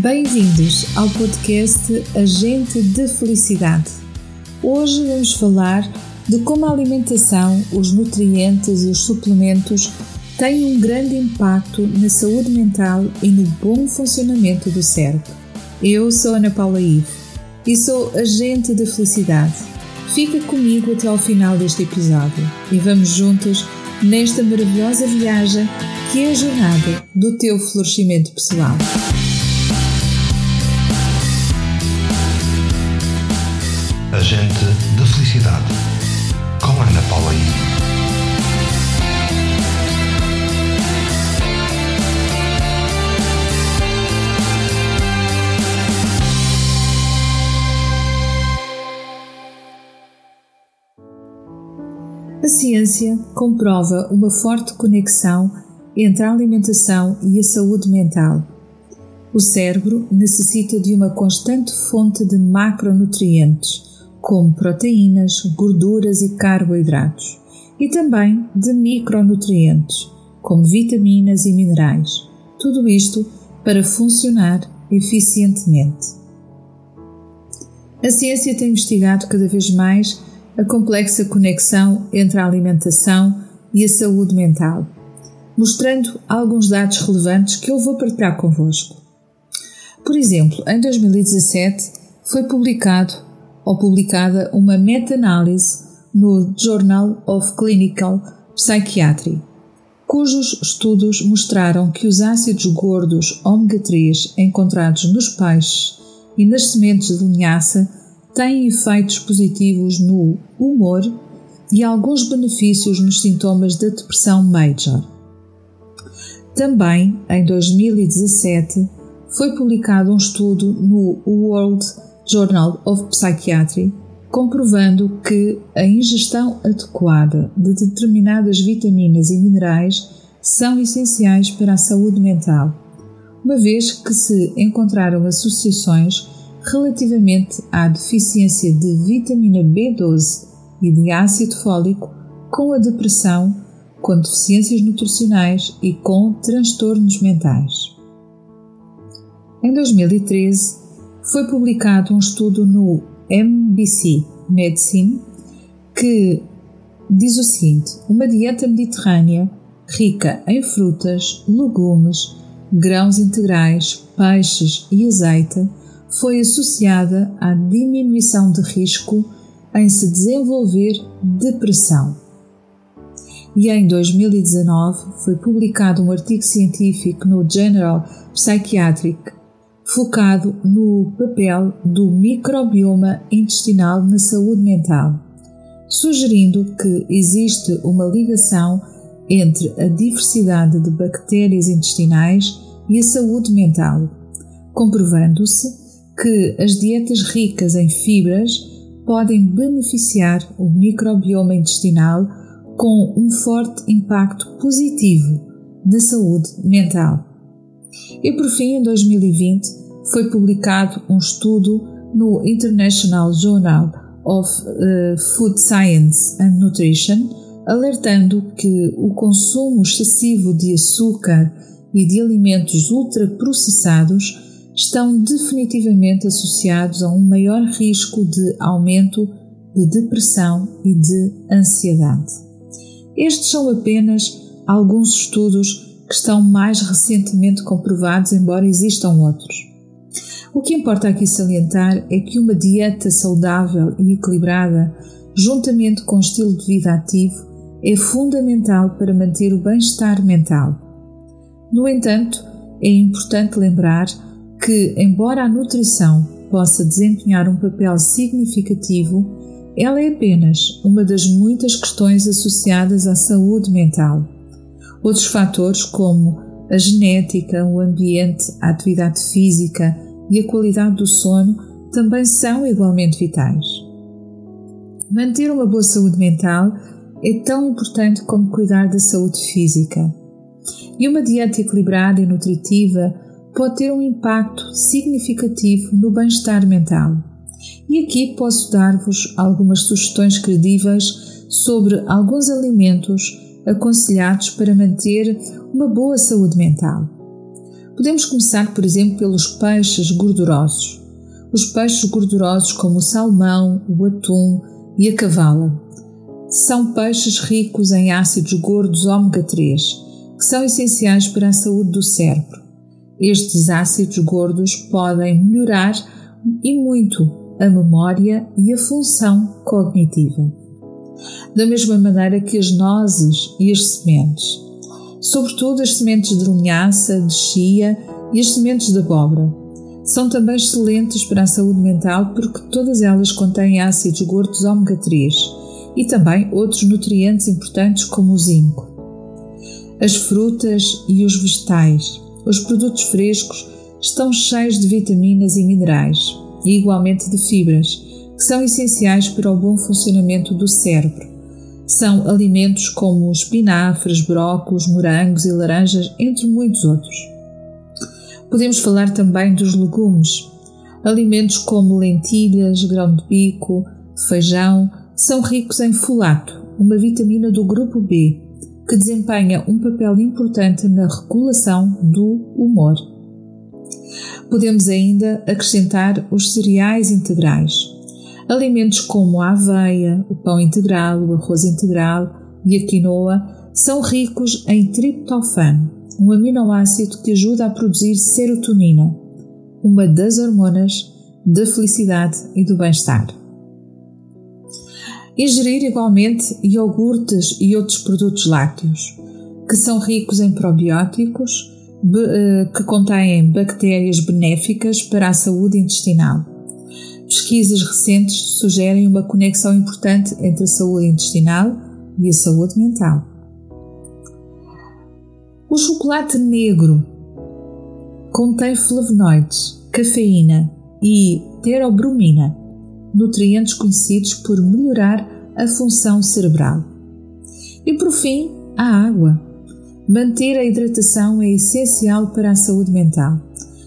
Bem-vindos ao podcast Agente de Felicidade. Hoje vamos falar de como a alimentação, os nutrientes e os suplementos têm um grande impacto na saúde mental e no bom funcionamento do cérebro. Eu sou Ana Paula Ivo e sou agente de felicidade. Fica comigo até ao final deste episódio e vamos juntos nesta maravilhosa viagem que é a jornada do teu florescimento pessoal. Agente da Felicidade, com Ana Paula I. A ciência comprova uma forte conexão entre a alimentação e a saúde mental. O cérebro necessita de uma constante fonte de macronutrientes como proteínas, gorduras e carboidratos, e também de micronutrientes, como vitaminas e minerais. Tudo isto para funcionar eficientemente. A ciência tem investigado cada vez mais a complexa conexão entre a alimentação e a saúde mental, mostrando alguns dados relevantes que eu vou partilhar convosco. Por exemplo, em 2017 foi publicado ou publicada uma meta-análise no Journal of Clinical Psychiatry, cujos estudos mostraram que os ácidos gordos ômega 3 encontrados nos peixes e nas sementes de linhaça têm efeitos positivos no humor e alguns benefícios nos sintomas da depressão major. Também, em 2017, foi publicado um estudo no World Journal of Psychiatry, comprovando que a ingestão adequada de determinadas vitaminas e minerais são essenciais para a saúde mental, uma vez que se encontraram associações relativamente à deficiência de vitamina B12 e de ácido fólico com a depressão, com deficiências nutricionais e com transtornos mentais. Em 2013, foi publicado um estudo no MBC Medicine que diz o seguinte: uma dieta mediterrânea rica em frutas, legumes, grãos integrais, peixes e azeite foi associada à diminuição de risco em se desenvolver depressão. E em 2019 foi publicado um artigo científico no General Psychiatric focado no papel do microbioma intestinal na saúde mental, sugerindo que existe uma ligação entre a diversidade de bactérias intestinais e a saúde mental, comprovando-se que as dietas ricas em fibras podem beneficiar o microbioma intestinal com um forte impacto positivo na saúde mental. E por fim, em 2020, foi publicado um estudo no International Journal of uh, Food Science and Nutrition, alertando que o consumo excessivo de açúcar e de alimentos ultraprocessados estão definitivamente associados a um maior risco de aumento de depressão e de ansiedade. Estes são apenas alguns estudos que estão mais recentemente comprovados, embora existam outros. O que importa aqui salientar é que uma dieta saudável e equilibrada, juntamente com estilo de vida ativo, é fundamental para manter o bem-estar mental. No entanto, é importante lembrar que, embora a nutrição possa desempenhar um papel significativo, ela é apenas uma das muitas questões associadas à saúde mental. Outros fatores, como a genética, o ambiente, a atividade física e a qualidade do sono, também são igualmente vitais. Manter uma boa saúde mental é tão importante como cuidar da saúde física. E uma dieta equilibrada e nutritiva pode ter um impacto significativo no bem-estar mental. E aqui posso dar-vos algumas sugestões credíveis sobre alguns alimentos aconselhados para manter uma boa saúde mental. Podemos começar, por exemplo, pelos peixes gordurosos. Os peixes gordurosos, como o salmão, o atum e a cavala, são peixes ricos em ácidos gordos ômega 3, que são essenciais para a saúde do cérebro. Estes ácidos gordos podem melhorar e muito a memória e a função cognitiva. Da mesma maneira que as nozes e as sementes, sobretudo as sementes de linhaça, de chia e as sementes de abóbora, são também excelentes para a saúde mental porque todas elas contêm ácidos gordos ômega 3 e também outros nutrientes importantes como o zinco. As frutas e os vegetais, os produtos frescos, estão cheios de vitaminas e minerais e igualmente de fibras, que são essenciais para o bom funcionamento do cérebro. São alimentos como espinafres, brócolos, morangos e laranjas, entre muitos outros. Podemos falar também dos legumes. Alimentos como lentilhas, grão de bico, feijão, são ricos em folato, uma vitamina do grupo B, que desempenha um papel importante na regulação do humor. Podemos ainda acrescentar os cereais integrais. Alimentos como a aveia, o pão integral, o arroz integral e a quinoa são ricos em triptofano, um aminoácido que ajuda a produzir serotonina, uma das hormonas da felicidade e do bem-estar. Ingerir igualmente iogurtes e outros produtos lácteos, que são ricos em probióticos, eh, que contêm bactérias benéficas para a saúde intestinal. Pesquisas recentes sugerem uma conexão importante entre a saúde intestinal e a saúde mental. O chocolate negro contém flavonoides, cafeína e terobromina, nutrientes conhecidos por melhorar a função cerebral. E por fim, a água Manter a hidratação é essencial para a saúde mental.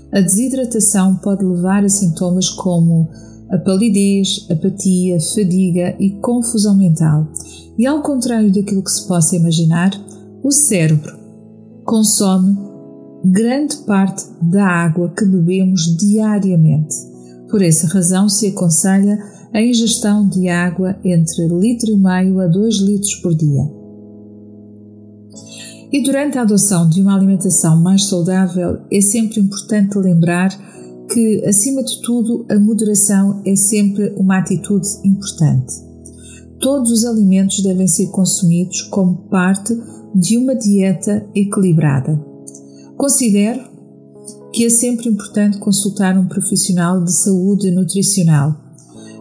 A desidratação pode levar a sintomas como a palidez, apatia, fadiga e confusão mental. E ao contrário daquilo que se possa imaginar, o cérebro consome grande parte da água que bebemos diariamente. Por essa razão se aconselha a ingestão de água entre litro e meio a 2 litros por dia. E durante a adoção de uma alimentação mais saudável, é sempre importante lembrar que, acima de tudo, a moderação é sempre uma atitude importante. Todos os alimentos devem ser consumidos como parte de uma dieta equilibrada. Considero que é sempre importante consultar um profissional de saúde nutricional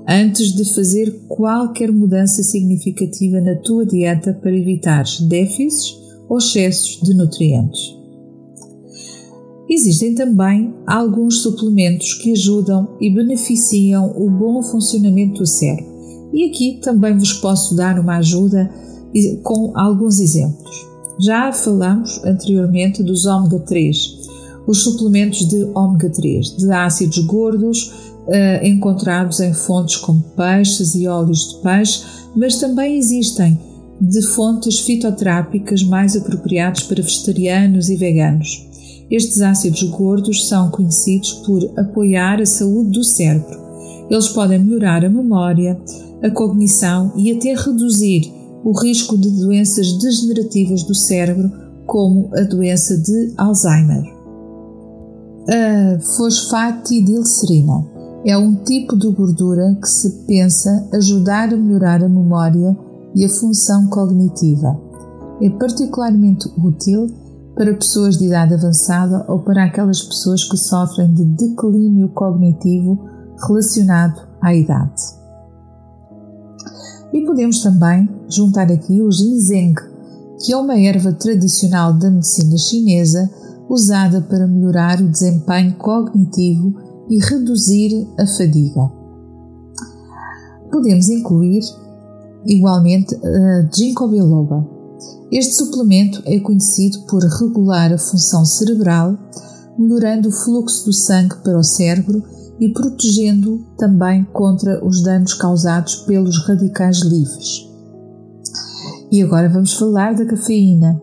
antes de fazer qualquer mudança significativa na tua dieta para evitar déficits ou excessos de nutrientes. Existem também alguns suplementos que ajudam e beneficiam o bom funcionamento do cérebro, e aqui também vos posso dar uma ajuda com alguns exemplos. Já falamos anteriormente dos ômega 3, os suplementos de ômega 3, de ácidos gordos eh, encontrados em fontes como peixes e óleos de peixe, mas também existem de fontes fitoterápicas mais apropriados para vegetarianos e veganos. Estes ácidos gordos são conhecidos por apoiar a saúde do cérebro. Eles podem melhorar a memória, a cognição e até reduzir o risco de doenças degenerativas do cérebro, como a doença de Alzheimer. A fosfatidilcerina é um tipo de gordura que se pensa ajudar a melhorar a memória e a função cognitiva. É particularmente útil para pessoas de idade avançada ou para aquelas pessoas que sofrem de declínio cognitivo relacionado à idade. E podemos também juntar aqui o ginseng, que é uma erva tradicional da medicina chinesa usada para melhorar o desempenho cognitivo e reduzir a fadiga. Podemos incluir igualmente a ginkgo biloba. Este suplemento é conhecido por regular a função cerebral, melhorando o fluxo do sangue para o cérebro e protegendo também contra os danos causados pelos radicais livres. E agora vamos falar da cafeína,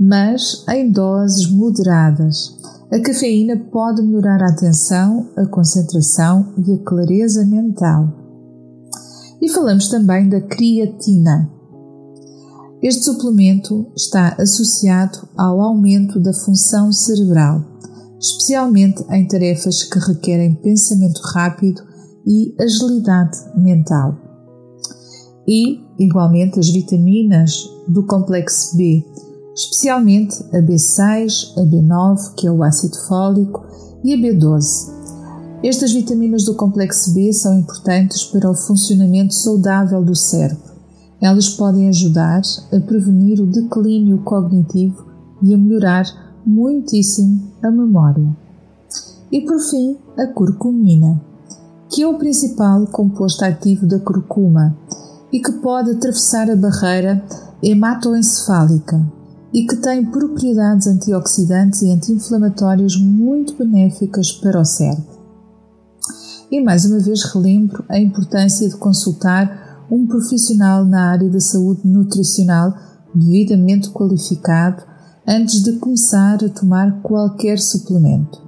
mas em doses moderadas. A cafeína pode melhorar a atenção, a concentração e a clareza mental. E falamos também da creatina. Este suplemento está associado ao aumento da função cerebral, especialmente em tarefas que requerem pensamento rápido e agilidade mental. E, igualmente, as vitaminas do complexo B, especialmente a B6, a B9, que é o ácido fólico, e a B12. Estas vitaminas do complexo B são importantes para o funcionamento saudável do cérebro. Elas podem ajudar a prevenir o declínio cognitivo e a melhorar muitíssimo a memória. E por fim, a curcumina, que é o principal composto ativo da curcuma e que pode atravessar a barreira hematoencefálica e que tem propriedades antioxidantes e anti-inflamatórias muito benéficas para o cérebro. E mais uma vez relembro a importância de consultar um profissional na área da saúde nutricional devidamente qualificado antes de começar a tomar qualquer suplemento.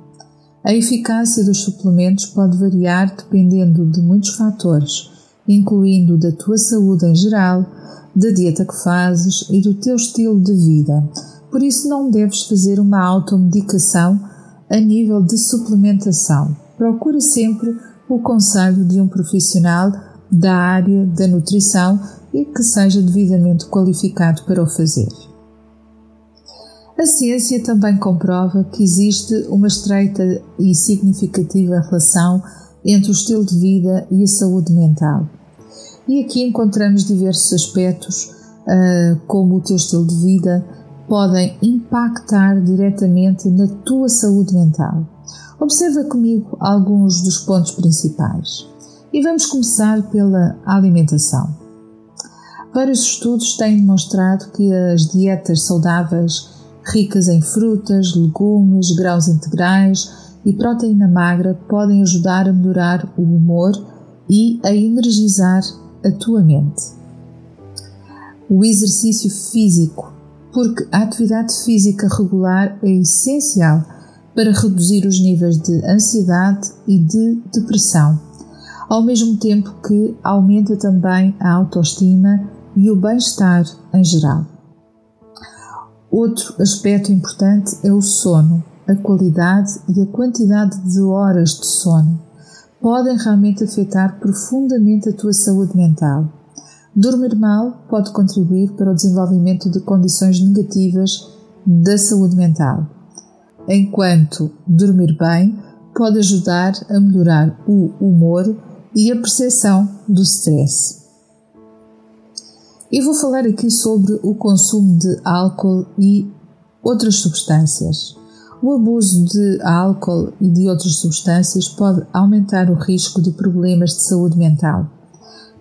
A eficácia dos suplementos pode variar dependendo de muitos fatores, incluindo da tua saúde em geral, da dieta que fazes e do teu estilo de vida. Por isso, não deves fazer uma automedicação a nível de suplementação. Procura sempre o conselho de um profissional da área da nutrição e que seja devidamente qualificado para o fazer. A ciência também comprova que existe uma estreita e significativa relação entre o estilo de vida e a saúde mental. E aqui encontramos diversos aspectos, uh, como o teu estilo de vida, podem impactar diretamente na tua saúde mental. Observa comigo alguns dos pontos principais. E vamos começar pela alimentação. Vários estudos têm demonstrado que as dietas saudáveis, ricas em frutas, legumes, grãos integrais e proteína magra, podem ajudar a melhorar o humor e a energizar a tua mente. O exercício físico, porque a atividade física regular é essencial para reduzir os níveis de ansiedade e de depressão, ao mesmo tempo que aumenta também a autoestima e o bem-estar em geral. Outro aspecto importante é o sono, a qualidade e a quantidade de horas de sono podem realmente afetar profundamente a tua saúde mental. Dormir mal pode contribuir para o desenvolvimento de condições negativas da saúde mental, enquanto dormir bem pode ajudar a melhorar o humor e a percepção do stress. Eu vou falar aqui sobre o consumo de álcool e outras substâncias. O abuso de álcool e de outras substâncias pode aumentar o risco de problemas de saúde mental.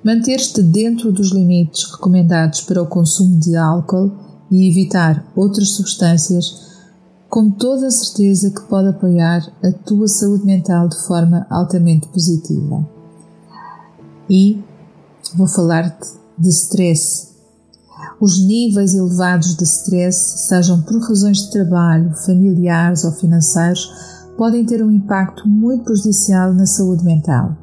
Manter-te dentro dos limites recomendados para o consumo de álcool e evitar outras substâncias, com toda a certeza que pode apoiar a tua saúde mental de forma altamente positiva. E vou falar-te de stress os níveis elevados de stress, sejam por razões de trabalho, familiares ou financeiros, podem ter um impacto muito prejudicial na saúde mental.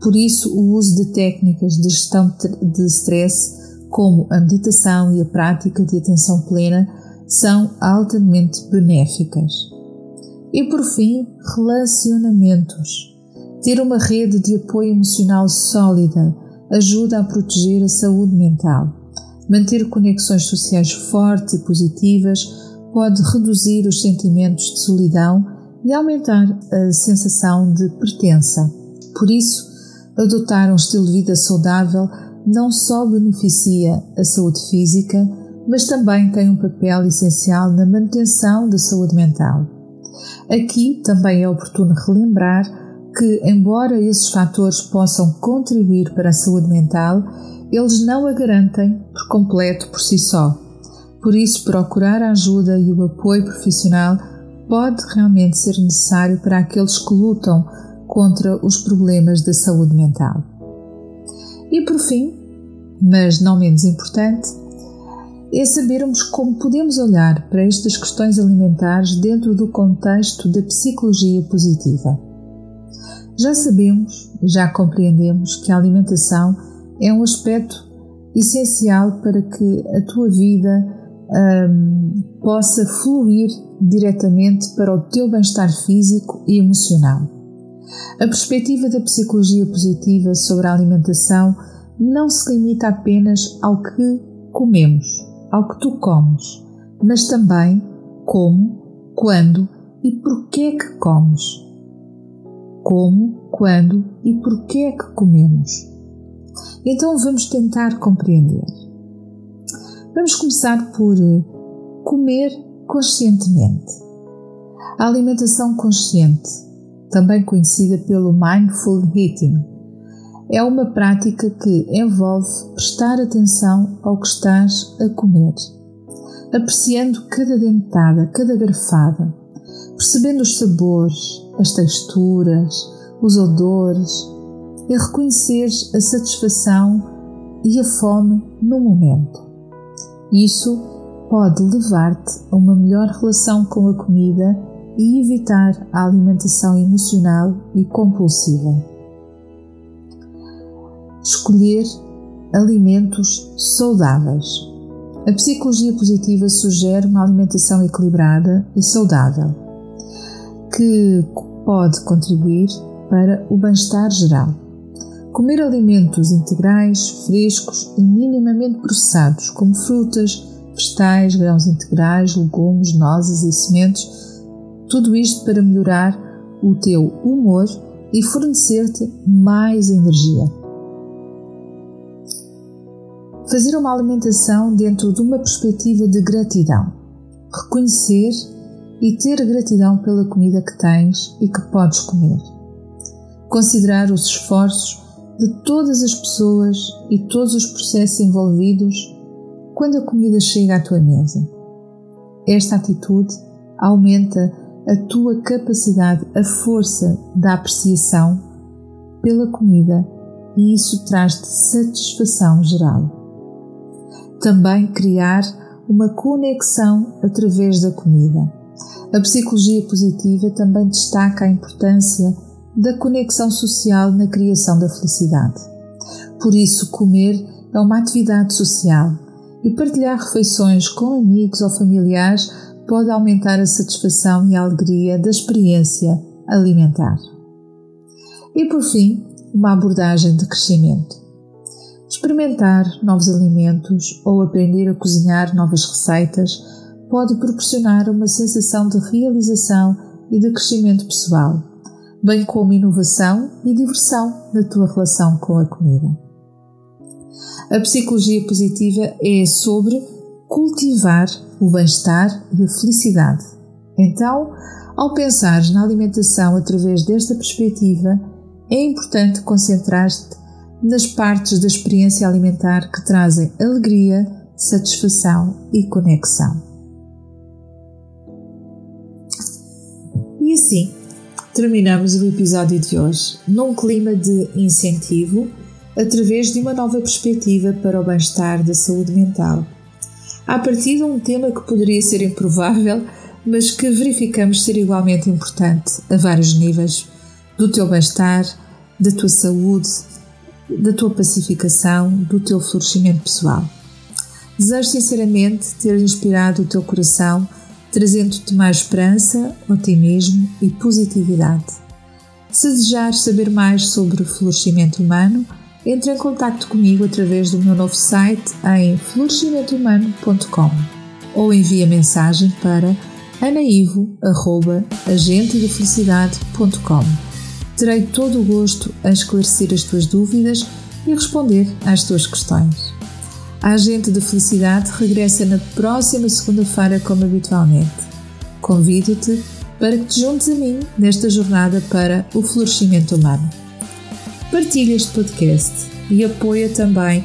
Por isso, o uso de técnicas de gestão de stress, como a meditação e a prática de atenção plena, são altamente benéficas. E por fim, relacionamentos. Ter uma rede de apoio emocional sólida ajuda a proteger a saúde mental. Manter conexões sociais fortes e positivas pode reduzir os sentimentos de solidão e aumentar a sensação de pertença. Por isso, adotar um estilo de vida saudável não só beneficia a saúde física, mas também tem um papel essencial na manutenção da saúde mental. Aqui também é oportuno relembrar que, embora esses fatores possam contribuir para a saúde mental, eles não a garantem por completo por si só. Por isso, procurar a ajuda e o apoio profissional pode realmente ser necessário para aqueles que lutam contra os problemas da saúde mental. E por fim, mas não menos importante, é sabermos como podemos olhar para estas questões alimentares dentro do contexto da psicologia positiva. Já sabemos e já compreendemos que a alimentação é um aspecto essencial para que a tua vida um, possa fluir diretamente para o teu bem-estar físico e emocional. A perspectiva da psicologia positiva sobre a alimentação não se limita apenas ao que comemos, ao que tu comes, mas também como, quando e porquê que comes. Como, quando e porquê que comemos. Então vamos tentar compreender. Vamos começar por eh, comer conscientemente. A alimentação consciente, também conhecida pelo mindful eating, é uma prática que envolve prestar atenção ao que estás a comer, apreciando cada dentada, cada garfada, percebendo os sabores, as texturas, os odores e reconhecer a satisfação e a fome no momento. Isso pode levar-te a uma melhor relação com a comida e evitar a alimentação emocional e compulsiva. Escolher alimentos saudáveis. A psicologia positiva sugere uma alimentação equilibrada e saudável, que pode contribuir para o bem-estar geral. Comer alimentos integrais, frescos e minimamente processados, como frutas, vegetais, grãos integrais, legumes, nozes e sementes, tudo isto para melhorar o teu humor e fornecer-te mais energia. Fazer uma alimentação dentro de uma perspectiva de gratidão. Reconhecer e ter gratidão pela comida que tens e que podes comer. Considerar os esforços de todas as pessoas e todos os processos envolvidos quando a comida chega à tua mesa. Esta atitude aumenta a tua capacidade, a força da apreciação pela comida e isso traz-te satisfação geral. Também criar uma conexão através da comida. A psicologia positiva também destaca a importância da conexão social na criação da felicidade. Por isso, comer é uma atividade social e partilhar refeições com amigos ou familiares pode aumentar a satisfação e a alegria da experiência alimentar. E por fim, uma abordagem de crescimento. Experimentar novos alimentos ou aprender a cozinhar novas receitas pode proporcionar uma sensação de realização e de crescimento pessoal bem como inovação e diversão na tua relação com a comida. A psicologia positiva é sobre cultivar o bem-estar e a felicidade. Então, ao pensar na alimentação através desta perspectiva, é importante concentrar-te nas partes da experiência alimentar que trazem alegria, satisfação e conexão. E assim, terminamos o episódio de hoje num clima de incentivo através de uma nova perspectiva para o bem-estar da saúde mental. A partir de um tema que poderia ser improvável, mas que verificamos ser igualmente importante a vários níveis do teu bem-estar, da tua saúde, da tua pacificação, do teu florescimento pessoal. Desejo sinceramente ter inspirado o teu coração trazendo-te mais esperança, otimismo e positividade. Se desejares saber mais sobre o florescimento humano, entre em contato comigo através do meu novo site em florescimentohumano.com ou envia mensagem para anaivo.agentedafelicidade.com. Terei todo o gosto em esclarecer as tuas dúvidas e responder às tuas questões. A Agente de Felicidade regressa na próxima segunda-feira, como habitualmente. Convido-te para que te juntes a mim nesta jornada para o florescimento humano. Partilha este podcast e apoia também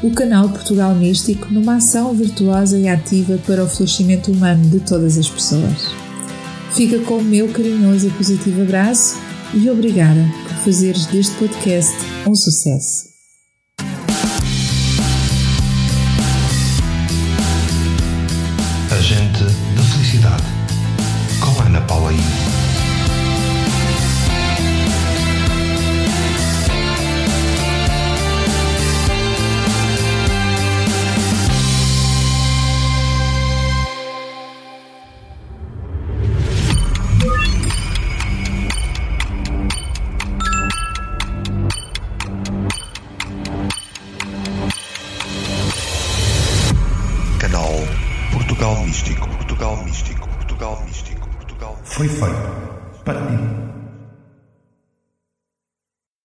o canal Portugal Místico numa ação virtuosa e ativa para o florescimento humano de todas as pessoas. Fica com o meu carinhoso e positivo abraço e obrigada por fazeres deste podcast um sucesso. gente da Felicidade, com Ana Paula Inde.